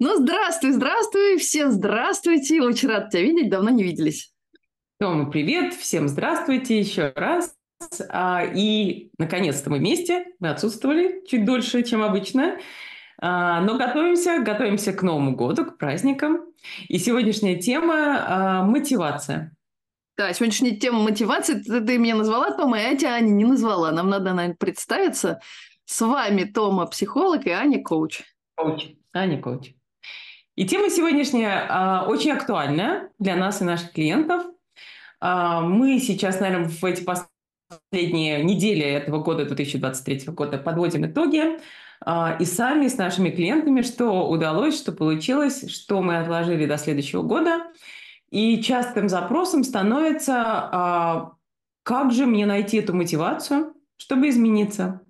Ну, здравствуй, здравствуй, всем здравствуйте. Очень рад тебя видеть, давно не виделись. Тома, привет, всем здравствуйте еще раз. А, и, наконец-то мы вместе, мы отсутствовали чуть дольше, чем обычно. А, но готовимся, готовимся к Новому году, к праздникам. И сегодняшняя тема а, – мотивация. Да, сегодняшняя тема мотивации. Ты, ты меня назвала, Тома, и я тебя, Аня, не назвала. Нам надо, наверное, представиться. С вами Тома, психолог, и Аня, коуч. Коуч. Аня, коуч. И тема сегодняшняя а, очень актуальная для нас и наших клиентов. А, мы сейчас, наверное, в эти последние недели этого года, 2023 года, подводим итоги а, и сами с нашими клиентами, что удалось, что получилось, что мы отложили до следующего года. И частым запросом становится, как же мне найти эту мотивацию, чтобы измениться,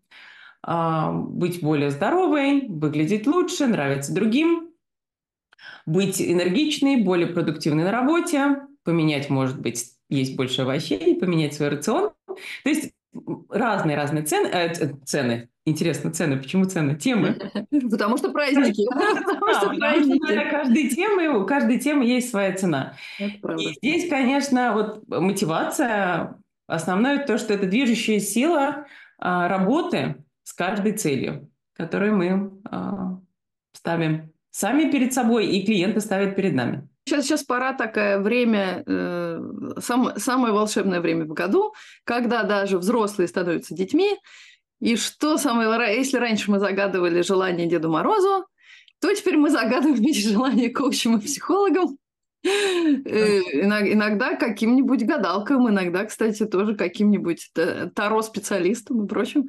быть более здоровой, выглядеть лучше, нравиться другим, быть энергичной, более продуктивной на работе, поменять, может быть, есть больше овощей, поменять свой рацион. То есть разные-разные цены, э, цены. Интересно, цены. Почему цены? Темы. Потому что праздники. Потому что праздники. Каждой темы, у каждой темы есть своя цена. И здесь, конечно, вот мотивация основное то, что это движущая сила а, работы с каждой целью, которую мы а, ставим сами перед собой, и клиенты ставят перед нами. Сейчас, сейчас пора такое время, э, сам, самое волшебное время в году, когда даже взрослые становятся детьми. И что самое, если раньше мы загадывали желание Деду Морозу, то теперь мы загадываем эти желания коучам и психологам. Э, иногда каким-нибудь гадалкам, иногда, кстати, тоже каким-нибудь таро-специалистам и прочим.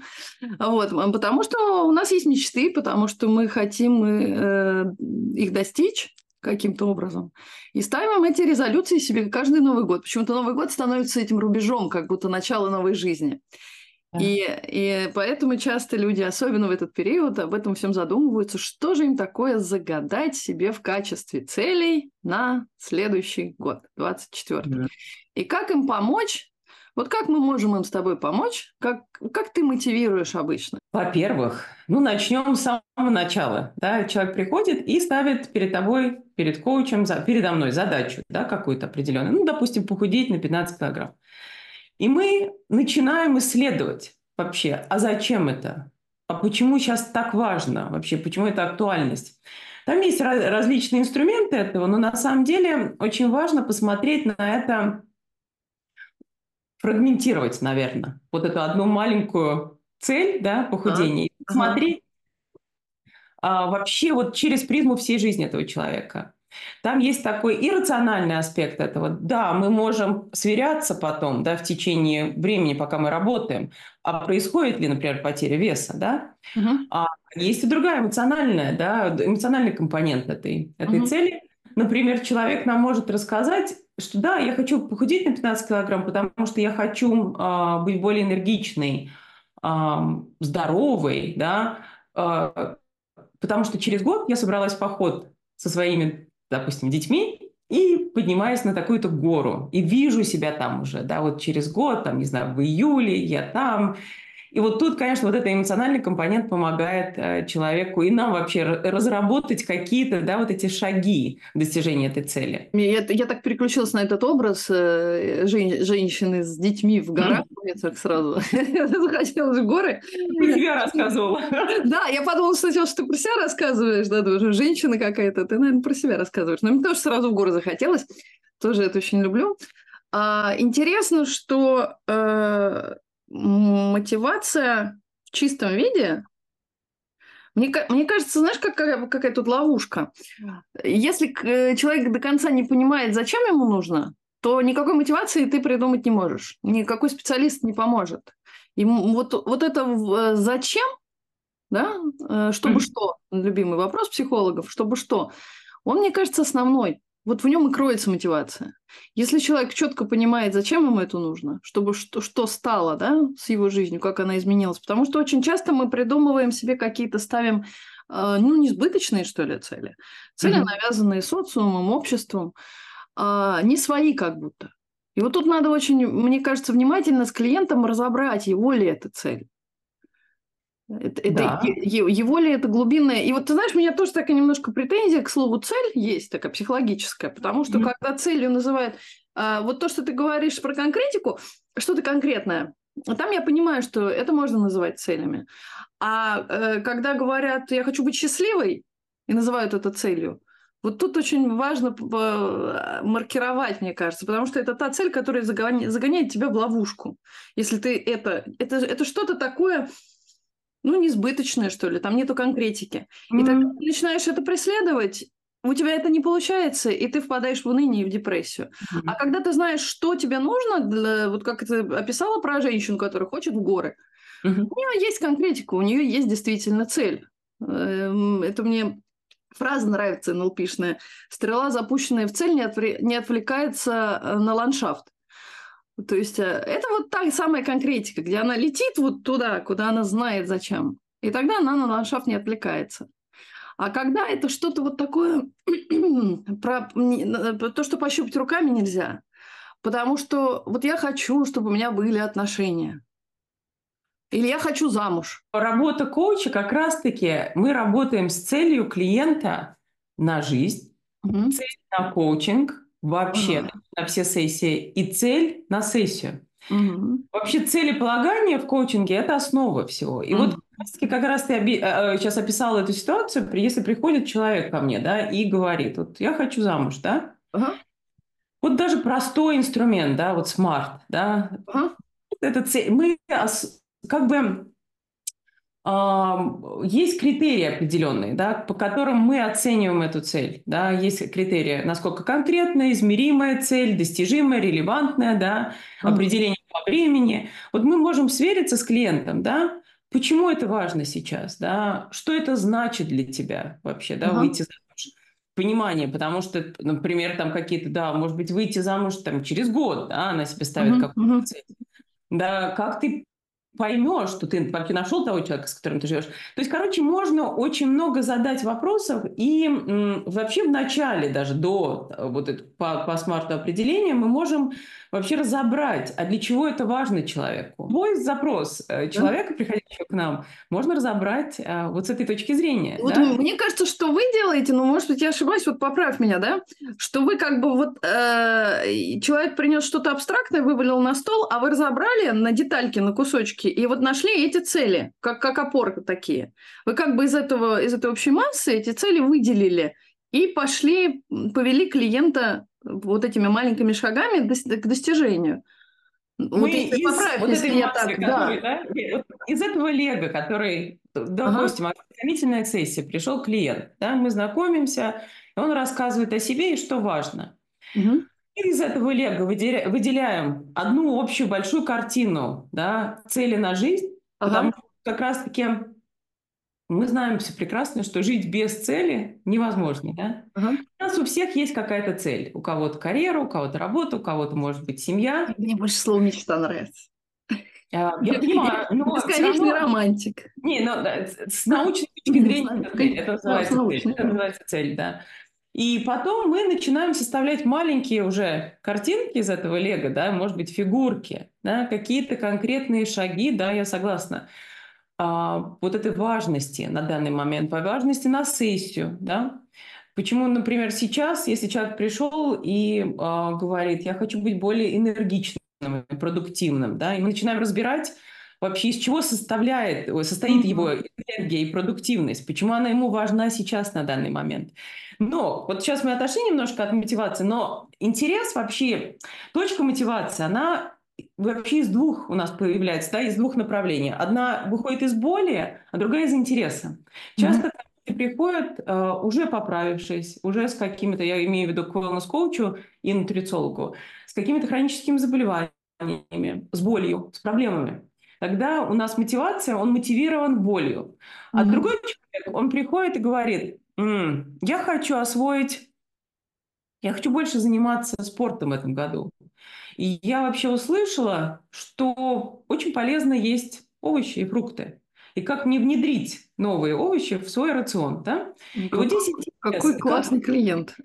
Вот. Потому что у нас есть мечты, потому что мы хотим э, их достичь каким-то образом. И ставим эти резолюции себе каждый Новый год. Почему-то Новый год становится этим рубежом, как будто начало новой жизни. И, и поэтому часто люди, особенно в этот период, об этом всем задумываются, что же им такое загадать себе в качестве целей на следующий год, 24 да. И как им помочь? Вот как мы можем им с тобой помочь? Как, как ты мотивируешь обычно? Во-первых, ну начнем с самого начала. Да? Человек приходит и ставит перед тобой, перед коучем, передо мной задачу да, какую-то определенную. Ну, допустим, похудеть на 15 килограмм. И мы начинаем исследовать вообще, а зачем это? А почему сейчас так важно вообще? Почему это актуальность? Там есть различные инструменты этого, но на самом деле очень важно посмотреть на это, фрагментировать, наверное, вот эту одну маленькую цель, да, похудения, и посмотреть а, вообще вот через призму всей жизни этого человека. Там есть такой иррациональный аспект этого. Да, мы можем сверяться потом, да, в течение времени, пока мы работаем, а происходит ли, например, потеря веса, да? Угу. А есть и другая эмоциональная, да, эмоциональный компонент этой, этой угу. цели. Например, человек нам может рассказать, что да, я хочу похудеть на 15 килограмм, потому что я хочу э, быть более энергичной, э, здоровой, да, э, потому что через год я собралась в поход со своими допустим, детьми, и поднимаюсь на такую-то гору, и вижу себя там уже, да, вот через год, там, не знаю, в июле я там, и вот тут, конечно, вот этот эмоциональный компонент помогает э, человеку и нам вообще разработать какие-то, да, вот эти шаги достижения этой цели. Я, я так переключилась на этот образ э, жен, женщины с детьми в горах, мне так сразу захотелось в горы. Ты себя рассказывала. Да, я подумала сначала, что ты про себя рассказываешь, да, уже женщина какая-то, ты, наверное, про себя рассказываешь. Но мне тоже сразу в горы захотелось, тоже это очень люблю. А, интересно, что э, мотивация в чистом виде, мне, мне кажется, знаешь, какая, какая тут ловушка? Если э, человек до конца не понимает, зачем ему нужно, то никакой мотивации ты придумать не можешь. Никакой специалист не поможет. И вот, вот это э, зачем, да, э, чтобы mm-hmm. что, любимый вопрос психологов, чтобы что, он, мне кажется, основной. Вот в нем и кроется мотивация. Если человек четко понимает, зачем ему это нужно, чтобы что, что стало да, с его жизнью, как она изменилась. Потому что очень часто мы придумываем себе какие-то, ставим, э, ну, несбыточные, что ли, цели. Цели, mm-hmm. навязанные социумом, обществом, э, не свои как будто. И вот тут надо очень, мне кажется, внимательно с клиентом разобрать, его ли это цель. Это, да. это его ли это глубинное? И вот ты знаешь, у меня тоже такая немножко претензия к слову цель есть, такая психологическая, потому что mm-hmm. когда целью называют а, вот то, что ты говоришь про конкретику, что-то конкретное, там я понимаю, что это можно называть целями. А э, когда говорят, я хочу быть счастливой, и называют это целью, вот тут очень важно маркировать, мне кажется, потому что это та цель, которая загоняет тебя в ловушку. Если ты это... Это, это что-то такое, ну, несбыточное, что ли, там нету конкретики. Mm-hmm. И тогда ты начинаешь это преследовать, у тебя это не получается, и ты впадаешь в уныние и в депрессию. Mm-hmm. А когда ты знаешь, что тебе нужно, для, вот как ты описала про женщину, которая хочет в горы, mm-hmm. у нее есть конкретика, у нее есть действительно цель. Эм, это мне фраза нравится НЛПшная. Стрела, запущенная в цель, не, отвре- не отвлекается э, на ландшафт. То есть э, это вот та самая конкретика, где она летит вот туда, куда она знает зачем. И тогда она на ландшафт не отвлекается. А когда это что-то вот такое, про то, что пощупать руками нельзя, потому что вот я хочу, чтобы у меня были отношения. Или я хочу замуж. Работа коуча как раз-таки мы работаем с целью клиента на жизнь, угу. цель на коучинг вообще угу. на все сессии и цель на сессию. Угу. Вообще целеполагание в коучинге – это основа всего. И угу. вот как раз ты оби- сейчас э, э, описала эту ситуацию, если приходит человек ко мне, да, и говорит, вот я хочу замуж, да, угу. вот даже простой инструмент, да, вот смарт, да, угу. это цель. Мы как бы есть критерии определенные, да, по которым мы оцениваем эту цель. Да, есть критерии, насколько конкретная, измеримая цель, достижимая, релевантная, да, определение по времени. Вот мы можем свериться с клиентом, да, почему это важно сейчас, да, что это значит для тебя вообще, да, mm-hmm. выйти замуж понимание, потому что, например, там какие-то, да, может быть, выйти замуж там через год, да, она себе ставит mm-hmm. какую-то цель. Да, как ты поймешь, что ты вообще нашел того человека, с которым ты живешь. То есть, короче, можно очень много задать вопросов, и м, вообще в начале, даже до э, вот это, по, по смарту определения, мы можем вообще разобрать, а для чего это важно человеку. Любой запрос э, человека, приходящего к нам, можно разобрать а, вот с этой точки зрения. Вот да? мне кажется, что вы делаете, ну, может быть, я ошибаюсь, вот поправь меня, да, что вы как бы вот э, человек принес что-то абстрактное, вывалил на стол, а вы разобрали на детальки, на кусочки, и вот нашли эти цели, как, как опоры такие. Вы как бы из этого, из этой общей массы эти цели выделили и пошли, повели клиента вот этими маленькими шагами к достижению. Мы вот из, поправь, вот этой массы, так, который, да. Да, из этого лего, который, допустим, ага. ознакомительная сессия, пришел клиент, да, мы знакомимся, он рассказывает о себе и что важно. Угу. Из этого лего выделяем одну общую большую картину, да, цели на жизнь, ага. потому что как раз-таки мы знаем все прекрасно, что жить без цели невозможно. Да? Uh-huh. У нас у всех есть какая-то цель. У кого-то карьера, у кого-то работа, у кого-то, может быть, семья. Мне больше слово «мечта» нравится. А, я понимаю, но Бесконечный романтик. Не, ну, да, с научной точки зрения. Это называется цель, да. И потом мы начинаем составлять маленькие уже картинки из этого лего, да, может быть, фигурки, да, какие-то конкретные шаги, да, я согласна а, вот этой важности на данный момент, по важности на сессию, да. Почему, например, сейчас, если человек пришел и а, говорит, я хочу быть более энергичным, продуктивным, да, и мы начинаем разбирать вообще из чего составляет, состоит его энергия и продуктивность, почему она ему важна сейчас на данный момент. Но вот сейчас мы отошли немножко от мотивации, но интерес вообще, точка мотивации, она вообще из двух у нас появляется, да, из двух направлений. Одна выходит из боли, а другая из интереса. Часто mm-hmm. приходят uh, уже поправившись, уже с какими-то, я имею в виду к wellness-коучу и нутрициологу, с какими-то хроническими заболеваниями, с болью, с проблемами. Тогда у нас мотивация, он мотивирован болью. А mm-hmm. другой человек, он приходит и говорит, М, я хочу освоить, я хочу больше заниматься спортом в этом году. И я вообще услышала, что очень полезно есть овощи и фрукты. И как не внедрить новые овощи в свой рацион, да? И вот здесь Какой классный клиент.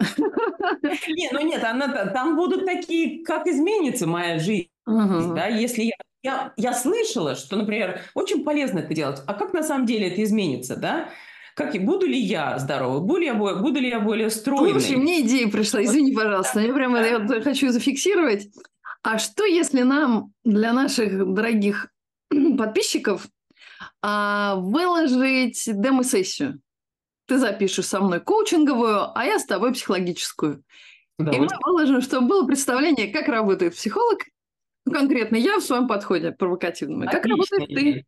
Не, ну нет, она, там будут такие, как изменится моя жизнь, да, если я я, я слышала, что, например, очень полезно это делать. А как на самом деле это изменится, да? Как, буду ли я здоровой? Буду ли я, буду ли я более стройной? Слушай, мне идея пришла, извини, пожалуйста. Я прямо я вот хочу зафиксировать. А что, если нам для наших дорогих подписчиков а, выложить демо-сессию? Ты запишешь со мной коучинговую, а я с тобой психологическую. И мы выложим, чтобы было представление, как работает психолог, ну, конкретно я в своем подходе провокативном. Как работаешь ты?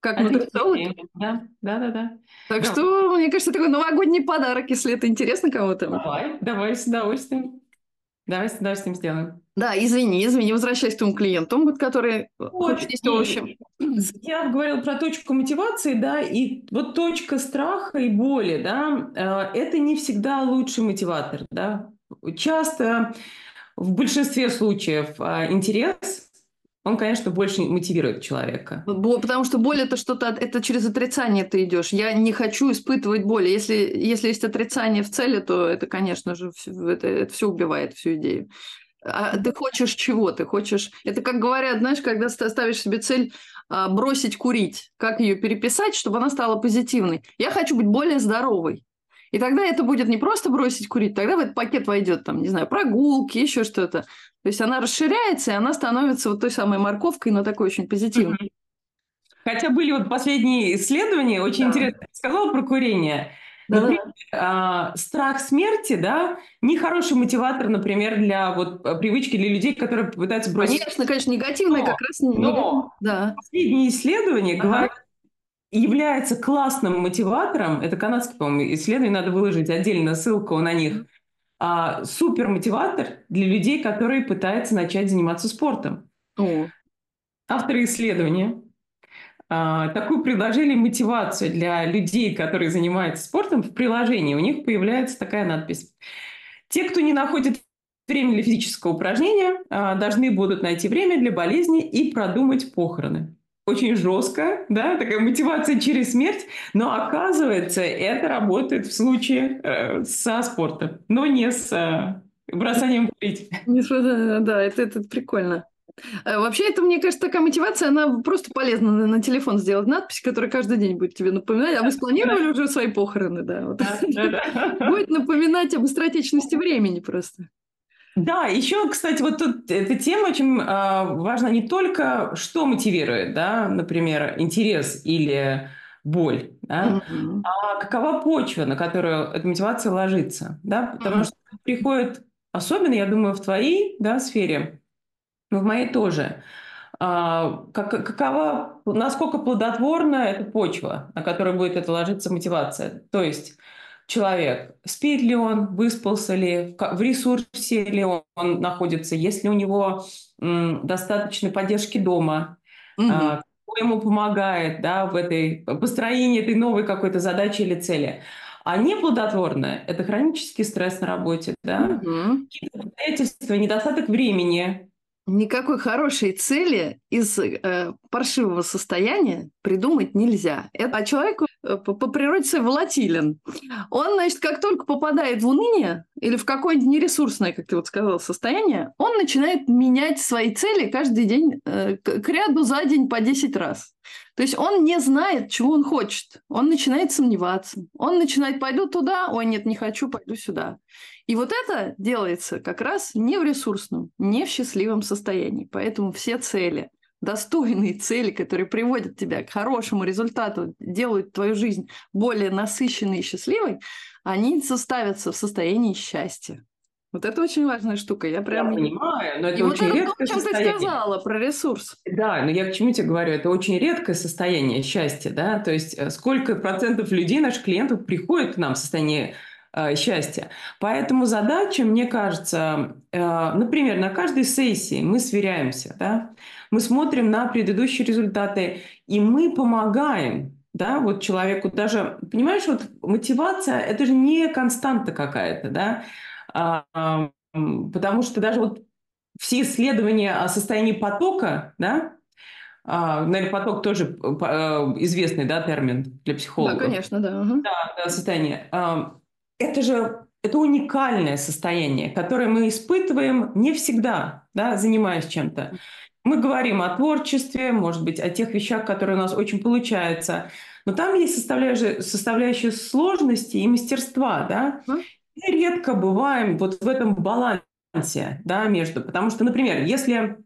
Как нутрициолог? Да, да, да, да. Так да. что, мне кажется, такой новогодний подарок, если это интересно кому-то. Давай, давай с удовольствием. Давай с удовольствием сделаем. Да, извини, извини, возвращаясь к тому клиенту, который вот, хочет есть овощи. Я говорила про точку мотивации, да, и вот точка страха и боли, да, э, это не всегда лучший мотиватор, да. Часто в большинстве случаев а, интерес, он, конечно, больше мотивирует человека. Потому что боль это что-то, это через отрицание ты идешь. Я не хочу испытывать боль. Если, если есть отрицание в цели, то это, конечно же, это, это все убивает всю идею. А ты хочешь чего? Ты хочешь... Это как говорят, знаешь, когда ставишь себе цель а, бросить курить, как ее переписать, чтобы она стала позитивной. Я хочу быть более здоровой. И тогда это будет не просто бросить курить, тогда в этот пакет войдет, там, не знаю, прогулки, еще что-то. То есть она расширяется, и она становится вот той самой морковкой, но такой очень позитивной. Хотя были вот последние исследования, очень да. интересно, ты сказала про курение. Да. Например, а, страх смерти, да, нехороший мотиватор, например, для вот а, привычки для людей, которые пытаются бросить. Конечно, конечно, негативное но, как раз. Но да. последние исследования ага. говорят является классным мотиватором, это канадский, по-моему, исследование, надо выложить отдельно ссылку на них, а, супер мотиватор для людей, которые пытаются начать заниматься спортом. О. Авторы исследования а, такую предложили мотивацию для людей, которые занимаются спортом в приложении. У них появляется такая надпись. Те, кто не находит время для физического упражнения, а, должны будут найти время для болезни и продумать похороны очень жестко, да, такая мотивация через смерть, но оказывается, это работает в случае э, со спортом, но не с э, бросанием курить. Да, да, это, это прикольно. Э, вообще, это, мне кажется, такая мотивация, она просто полезна на, на телефон сделать надпись, которая каждый день будет тебе напоминать. А вы спланировали да. уже свои похороны, да? Вот. да, да, да. Будет напоминать об быстротечности времени просто. Да, еще, кстати, вот тут эта тема очень э, важна не только, что мотивирует, да, например, интерес или боль, да, mm-hmm. а какова почва, на которую эта мотивация ложится, да, потому mm-hmm. что приходит, особенно, я думаю, в твоей, да, сфере, но в моей тоже, а, как, какова, насколько плодотворна эта почва, на которой будет это ложиться мотивация, то есть человек, спит ли он, выспался ли, в ресурсе ли он находится, есть ли у него достаточно поддержки дома, угу. кто ему помогает да, в этой построении этой новой какой-то задачи или цели. А неплодотворное – это хронический стресс на работе, да? угу. обстоятельства, недостаток времени, Никакой хорошей цели из э, паршивого состояния придумать нельзя. Это, а человеку по, по природе своей волатилен. Он, значит, как только попадает в уныние или в какое-нибудь нересурсное, как ты вот сказал, состояние, он начинает менять свои цели каждый день э, к ряду за день по 10 раз. То есть он не знает, чего он хочет. Он начинает сомневаться. Он начинает, пойду туда, ой, нет, не хочу, пойду сюда. И вот это делается как раз не в ресурсном, не в счастливом состоянии. Поэтому все цели, достойные цели, которые приводят тебя к хорошему результату, делают твою жизнь более насыщенной и счастливой, они составятся в состоянии счастья. Вот это очень важная штука. Я прям я понимаю, но это и очень вот редкое это, состояние. ты сказала про ресурс. Да, но я к чему тебе говорю? Это очень редкое состояние счастья, да. То есть э, сколько процентов людей, наших клиентов, приходят к нам в состоянии Э, счастья. Поэтому задача, мне кажется, э, например, на каждой сессии мы сверяемся, да, мы смотрим на предыдущие результаты, и мы помогаем да, вот человеку даже, понимаешь, вот мотивация – это же не константа какая-то, да, а, потому что даже вот все исследования о состоянии потока, да, а, наверное, поток тоже э, известный, да, термин для психологов. Да, конечно, да. Угу. Да, да, состояние это же это уникальное состояние, которое мы испытываем не всегда, да, занимаясь чем-то. Мы говорим о творчестве, может быть, о тех вещах, которые у нас очень получаются. Но там есть составляющая, составляющая сложности и мастерства, да. Мы редко бываем вот в этом балансе, да, между. Потому что, например, если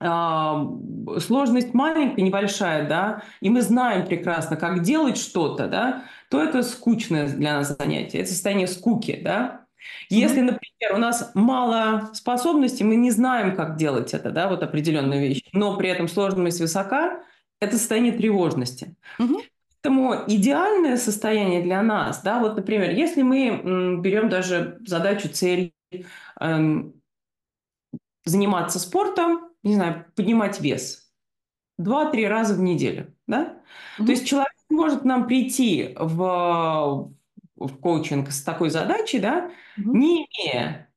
э, сложность маленькая, небольшая, да, и мы знаем прекрасно, как делать что-то, да, то это скучное для нас занятие, это состояние скуки, да. Если, например, у нас мало способностей, мы не знаем, как делать это, да, вот определенную вещь, но при этом сложность высока, это состояние тревожности. Угу. Поэтому идеальное состояние для нас, да, вот, например, если мы берем даже задачу, цель эм, заниматься спортом, не знаю, поднимать вес два-три раза в неделю, да, угу. то есть человек может нам прийти в, в коучинг с такой задачей, да, угу. не имея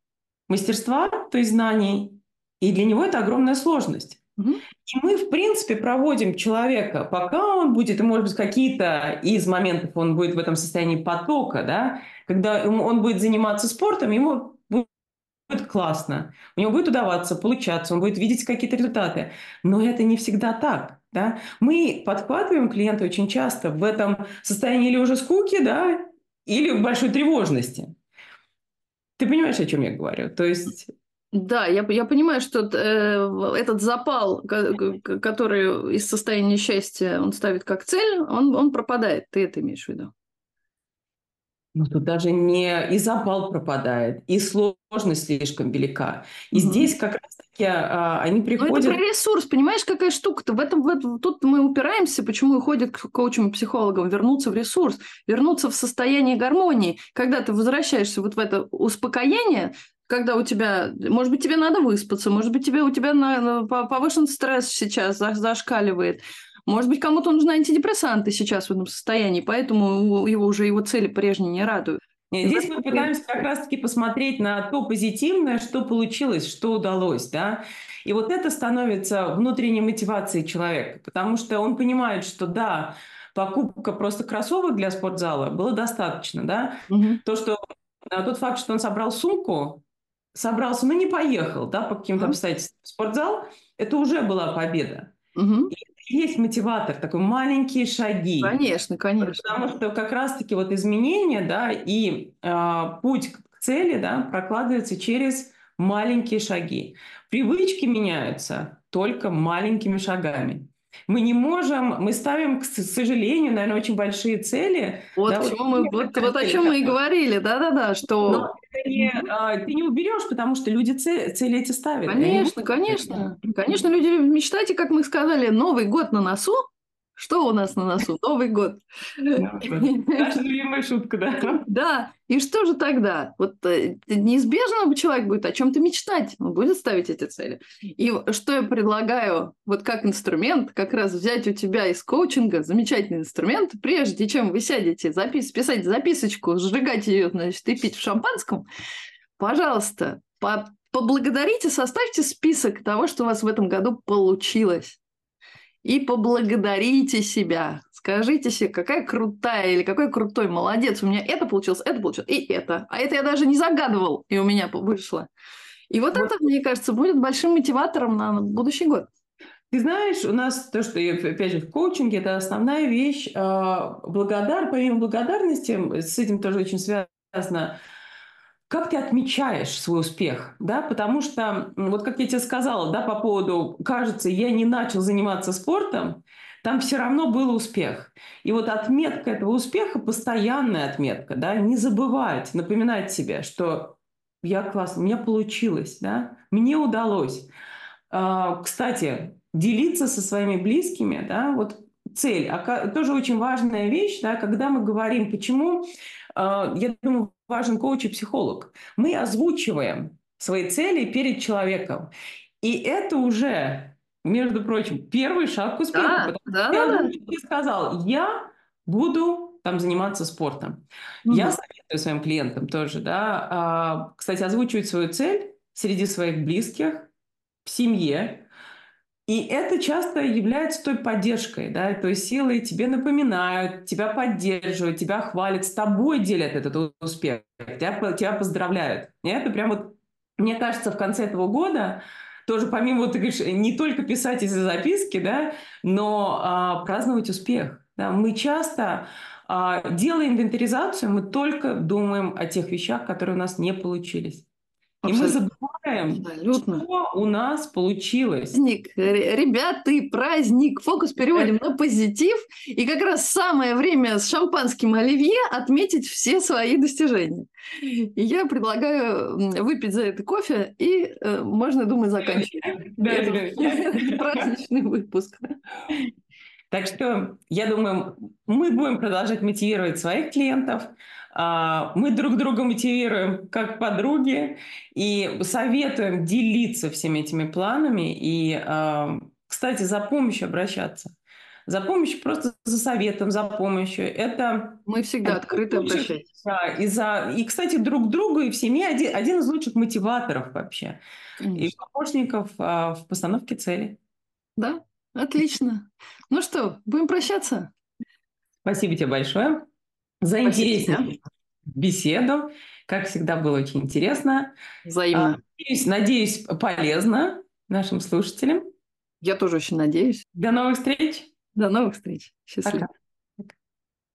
мастерства, то есть знаний, и для него это огромная сложность. Угу. И мы, в принципе, проводим человека, пока он будет, и, может быть, какие-то из моментов он будет в этом состоянии потока, да, когда он будет заниматься спортом, ему будет классно, у него будет удаваться, получаться, он будет видеть какие-то результаты. Но это не всегда так. Да? Мы подхватываем клиента очень часто в этом состоянии или уже скуки, да, или в большой тревожности. Ты понимаешь, о чем я говорю? То есть да, я, я понимаю, что э, этот запал, который из состояния счастья он ставит как цель, он, он пропадает. Ты это имеешь в виду? Ну, тут даже не и запал пропадает, и сложность слишком велика. И угу. здесь как раз-таки а, они приходят... Ну, это про ресурс, понимаешь, какая штука-то? В этом, в этом, тут мы упираемся, почему и ходят к коучам и психологам, вернуться в ресурс, вернуться в состояние гармонии. Когда ты возвращаешься вот в это успокоение, когда у тебя, может быть, тебе надо выспаться, может быть, тебе у тебя на, повышен стресс сейчас зашкаливает, может быть, кому-то нужны антидепрессанты сейчас в этом состоянии, поэтому его уже его цели прежние не радуют. Здесь мы пытаемся как раз-таки посмотреть на то позитивное, что получилось, что удалось, да. И вот это становится внутренней мотивацией человека, потому что он понимает, что да, покупка просто кроссовок для спортзала было достаточно, да. Угу. То, что а тот факт, что он собрал сумку, собрался, но не поехал, да, по каким-то mm-hmm. обстоятельствам в спортзал, это уже была победа. Mm-hmm. И есть мотиватор, такой маленькие шаги. Конечно, конечно. Потому что как раз-таки вот изменения, да, и э, путь к цели, да, прокладывается через маленькие шаги. Привычки меняются только маленькими шагами. Мы не можем, мы ставим, к сожалению, наверное, очень большие цели. Вот, да, вот, мы, вот, вот о чем мы и говорили, да-да-да, что... Но не, а, ты не уберешь, потому что люди цели, цели эти ставят. Конечно, конечно. Конечно, люди мечтайте, как мы сказали, Новый год на носу, что у нас на носу? Новый год. Наша любимая шутка, да? Да. И что же тогда? Вот э, неизбежно человек будет о чем-то мечтать, он будет ставить эти цели. И что я предлагаю, вот как инструмент, как раз взять у тебя из коучинга замечательный инструмент, прежде чем вы сядете запис, писать записочку, сжигать ее, значит, и пить в шампанском, пожалуйста, по поблагодарите, составьте список того, что у вас в этом году получилось и поблагодарите себя. Скажите себе, какая крутая или какой крутой молодец. У меня это получилось, это получилось, и это. А это я даже не загадывал, и у меня вышло. И вот, вот. это, мне кажется, будет большим мотиватором на будущий год. Ты знаешь, у нас то, что, опять же, в коучинге, это основная вещь. А, благодар, помимо благодарности, с этим тоже очень связано, как ты отмечаешь свой успех, да, потому что, вот как я тебе сказала, да, по поводу, кажется, я не начал заниматься спортом, там все равно был успех. И вот отметка этого успеха, постоянная отметка, да, не забывать, напоминать себе, что я классно, у меня получилось, да, мне удалось. А, кстати, делиться со своими близкими, да, вот цель, а тоже очень важная вещь, да, когда мы говорим, почему а, я думаю, важен коуч и психолог. Мы озвучиваем свои цели перед человеком. И это уже, между прочим, первый шаг к успеху. Да, да, я да. сказал, я буду там заниматься спортом. Mm-hmm. Я советую своим клиентам тоже, да, а, кстати, озвучивать свою цель среди своих близких, в семье, и это часто является той поддержкой, да, той силой. Тебе напоминают, тебя поддерживают, тебя хвалят, с тобой делят этот успех, тебя, тебя поздравляют. И это прям вот, мне кажется, в конце этого года тоже помимо, ты говоришь, не только писать эти записки, да, но а, праздновать успех. Да. Мы часто, а, делая инвентаризацию, мы только думаем о тех вещах, которые у нас не получились. И мы забываем, Абсолютно. что у нас получилось. Праздник, ребят, ты праздник. Фокус переводим на позитив. И как раз самое время с шампанским оливье отметить все свои достижения. И я предлагаю выпить за это кофе, и э, можно, думаю, заканчивать праздничный выпуск. Так что, я думаю, мы будем продолжать мотивировать своих клиентов, мы друг друга мотивируем как подруги и советуем делиться всеми этими планами и, а, кстати, за помощью обращаться. За помощью, просто за советом, за помощью. Это... Мы всегда открыты обращаться. Да, и, за, и, кстати, друг другу и в семье один, один из лучших мотиваторов вообще. Конечно. И помощников а, в постановке цели. Да, отлично. Ну что, будем прощаться? Спасибо тебе большое за интересную беседу. Как всегда, было очень интересно. Взаимно. А, надеюсь, надеюсь, полезно нашим слушателям. Я тоже очень надеюсь. До новых встреч. До новых встреч. Счастливо. Пока.